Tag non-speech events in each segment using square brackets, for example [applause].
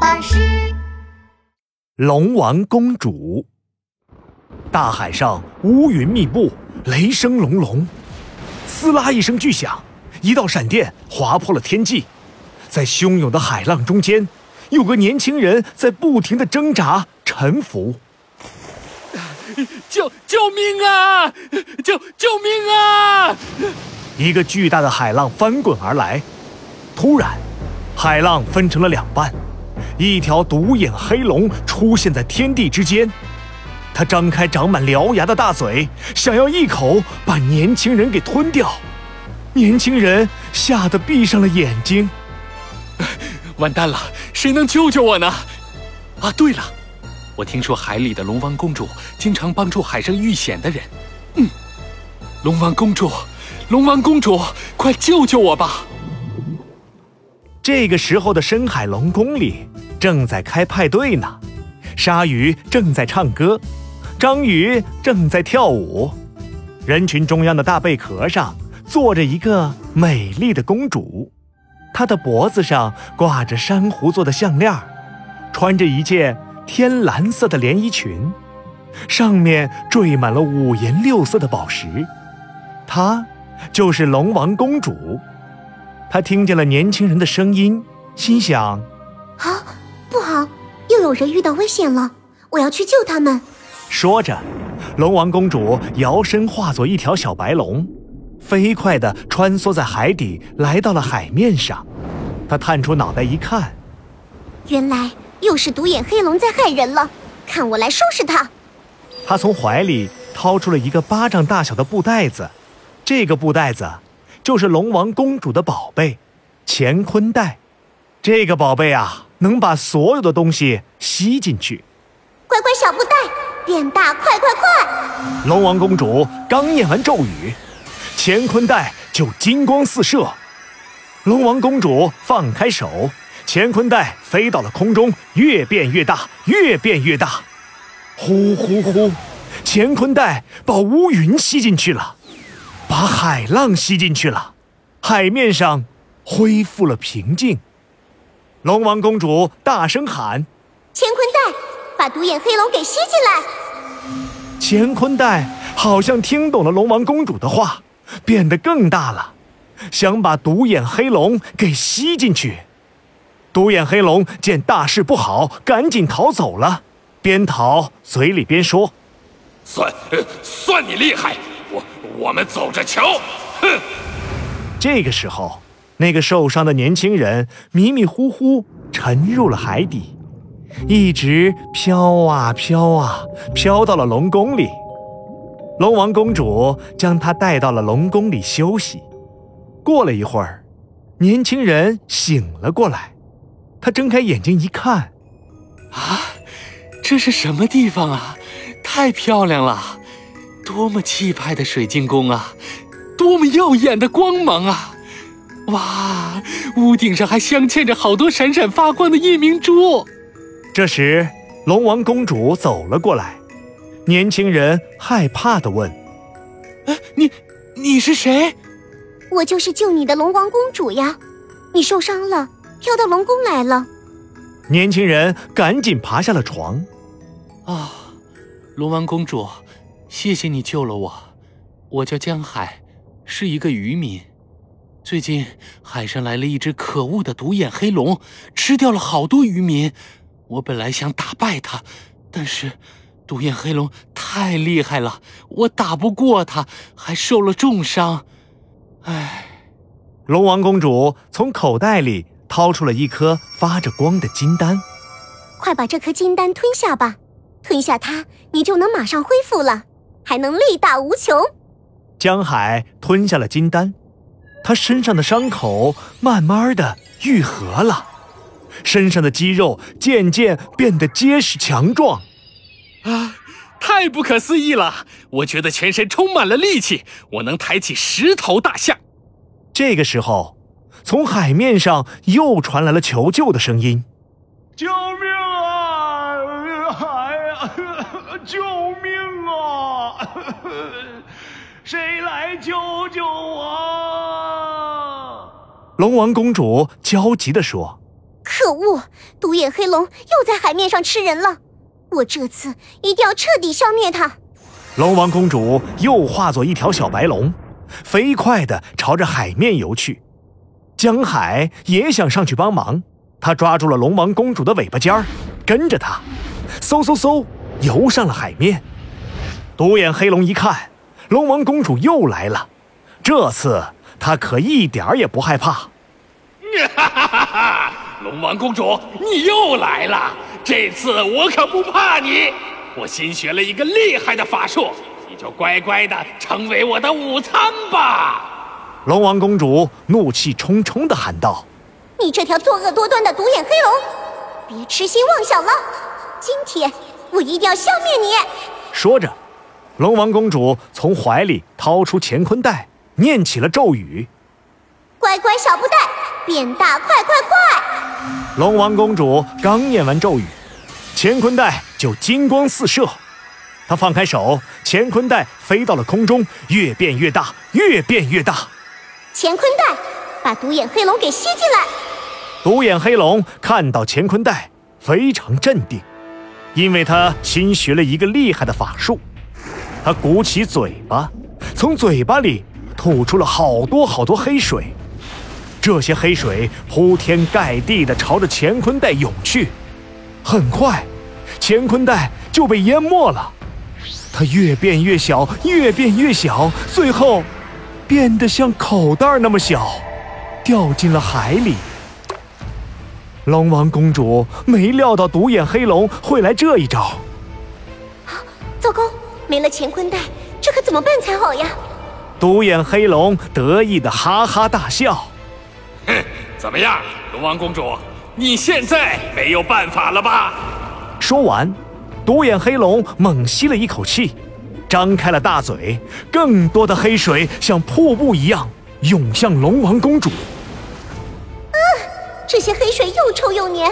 巴士。龙王公主。大海上乌云密布，雷声隆隆，撕拉一声巨响，一道闪电划破了天际。在汹涌的海浪中间，有个年轻人在不停的挣扎、沉浮。救救命啊！救救命啊！一个巨大的海浪翻滚而来，突然，海浪分成了两半，一条独眼黑龙出现在天地之间。它张开长满獠牙的大嘴，想要一口把年轻人给吞掉。年轻人吓得闭上了眼睛。完蛋了，谁能救救我呢？啊，对了，我听说海里的龙王公主经常帮助海上遇险的人。嗯，龙王公主，龙王公主，快救救我吧！这个时候的深海龙宫里正在开派对呢，鲨鱼正在唱歌。章鱼正在跳舞，人群中央的大贝壳上坐着一个美丽的公主，她的脖子上挂着珊瑚做的项链，穿着一件天蓝色的连衣裙，上面缀满了五颜六色的宝石。她就是龙王公主。她听见了年轻人的声音，心想：有人遇到危险了，我要去救他们。说着，龙王公主摇身化作一条小白龙，飞快地穿梭在海底，来到了海面上。她探出脑袋一看，原来又是独眼黑龙在害人了，看我来收拾他！她从怀里掏出了一个巴掌大小的布袋子，这个布袋子就是龙王公主的宝贝——乾坤袋。这个宝贝啊，能把所有的东西吸进去。乖乖小布袋。变大，快快快！龙王公主刚念完咒语，乾坤袋就金光四射。龙王公主放开手，乾坤袋飞到了空中，越变越大，越变越大。呼呼呼，乾坤袋把乌云吸进去了，把海浪吸进去了，海面上恢复了平静。龙王公主大声喊：“乾坤袋！”把独眼黑龙给吸进来。乾坤袋好像听懂了龙王公主的话，变得更大了，想把独眼黑龙给吸进去。独眼黑龙见大事不好，赶紧逃走了，边逃嘴里边说：“算算你厉害，我我们走着瞧。”哼。这个时候，那个受伤的年轻人迷迷糊糊沉入了海底。一直飘啊飘啊，飘到了龙宫里。龙王公主将他带到了龙宫里休息。过了一会儿，年轻人醒了过来。他睁开眼睛一看，啊，这是什么地方啊？太漂亮了！多么气派的水晶宫啊！多么耀眼的光芒啊！哇，屋顶上还镶嵌着好多闪闪发光的夜明珠。这时，龙王公主走了过来。年轻人害怕地问：“你，你是谁？”“我就是救你的龙王公主呀！你受伤了，飘到龙宫来了。”年轻人赶紧爬下了床。“啊，龙王公主，谢谢你救了我。我叫江海，是一个渔民。最近海上来了一只可恶的独眼黑龙，吃掉了好多渔民。”我本来想打败它，但是独眼黑龙太厉害了，我打不过它，还受了重伤。唉，龙王公主从口袋里掏出了一颗发着光的金丹，快把这颗金丹吞下吧，吞下它，你就能马上恢复了，还能力大无穷。江海吞下了金丹，他身上的伤口慢慢的愈合了。身上的肌肉渐渐变得结实强壮，啊，太不可思议了！我觉得全身充满了力气，我能抬起十头大象。这个时候，从海面上又传来了求救的声音：“救命啊！海呀，救命啊！谁来救救我？”龙王公主焦急地说。可可恶！独眼黑龙又在海面上吃人了，我这次一定要彻底消灭它。龙王公主又化作一条小白龙，飞快地朝着海面游去。江海也想上去帮忙，他抓住了龙王公主的尾巴尖儿，跟着她，嗖嗖嗖游上了海面。独眼黑龙一看，龙王公主又来了，这次他可一点儿也不害怕。哈哈哈哈！龙王公主，你又来了，这次我可不怕你。我新学了一个厉害的法术，你就乖乖的成为我的午餐吧。龙王公主怒气冲冲的喊道：“你这条作恶多端的独眼黑龙，别痴心妄想了！今天我一定要消灭你！”说着，龙王公主从怀里掏出乾坤袋，念起了咒语：“乖乖小布袋，变大快快快！”龙王公主刚念完咒语。乾坤袋就金光四射，她放开手，乾坤袋飞到了空中，越变越大，越变越大。乾坤袋把独眼黑龙给吸进来。独眼黑龙看到乾坤袋，非常镇定，因为他新学了一个厉害的法术。他鼓起嘴巴，从嘴巴里吐出了好多好多黑水，这些黑水铺天盖地地朝着乾坤袋涌去。很快，乾坤袋就被淹没了。它越变越小，越变越小，最后变得像口袋那么小，掉进了海里。龙王公主没料到独眼黑龙会来这一招。啊，糟糕！没了乾坤袋，这可怎么办才好呀？独眼黑龙得意的哈哈大笑。哼，怎么样，龙王公主？你现在没有办法了吧？说完，独眼黑龙猛吸了一口气，张开了大嘴，更多的黑水像瀑布一样涌向龙王公主。啊！这些黑水又臭又黏，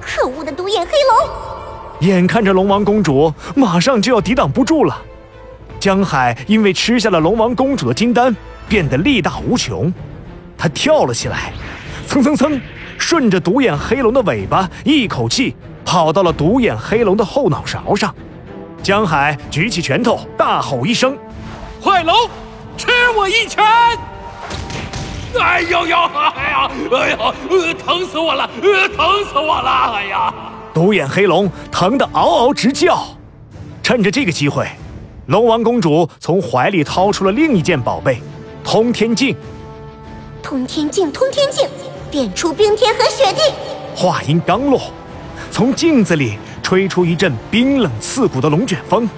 可恶的独眼黑龙！眼看着龙王公主马上就要抵挡不住了，江海因为吃下了龙王公主的金丹，变得力大无穷，他跳了起来，蹭蹭蹭。顺着独眼黑龙的尾巴，一口气跑到了独眼黑龙的后脑勺上。江海举起拳头，大吼一声：“坏龙，吃我一拳！”哎呦呦！哎呀！哎呀！疼死我了！疼死我了！哎呀！独眼黑龙疼得嗷嗷直叫。趁着这个机会，龙王公主从怀里掏出了另一件宝贝——通天镜。通天镜，通天镜。变出冰天和雪地。话音刚落，从镜子里吹出一阵冰冷刺骨的龙卷风，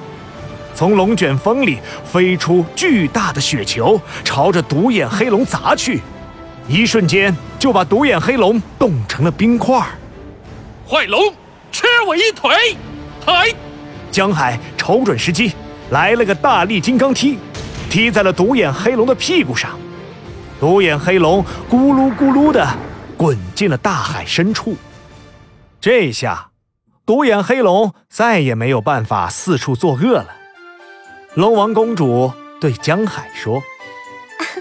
从龙卷风里飞出巨大的雪球，朝着独眼黑龙砸去，一瞬间就把独眼黑龙冻成了冰块。坏龙，吃我一腿！嗨！江海瞅准时机，来了个大力金刚踢，踢在了独眼黑龙的屁股上。独眼黑龙咕噜咕噜的滚进了大海深处。这下，独眼黑龙再也没有办法四处作恶了。龙王公主对江海说：“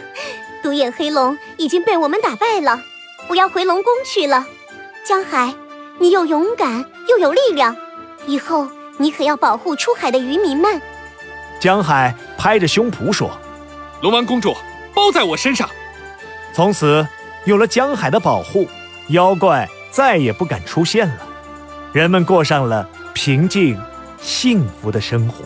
[laughs] 独眼黑龙已经被我们打败了，我要回龙宫去了。江海，你又勇敢又有力量，以后你可要保护出海的渔民们。”江海拍着胸脯说：“龙王公主，包在我身上。”从此，有了江海的保护，妖怪再也不敢出现了，人们过上了平静、幸福的生活。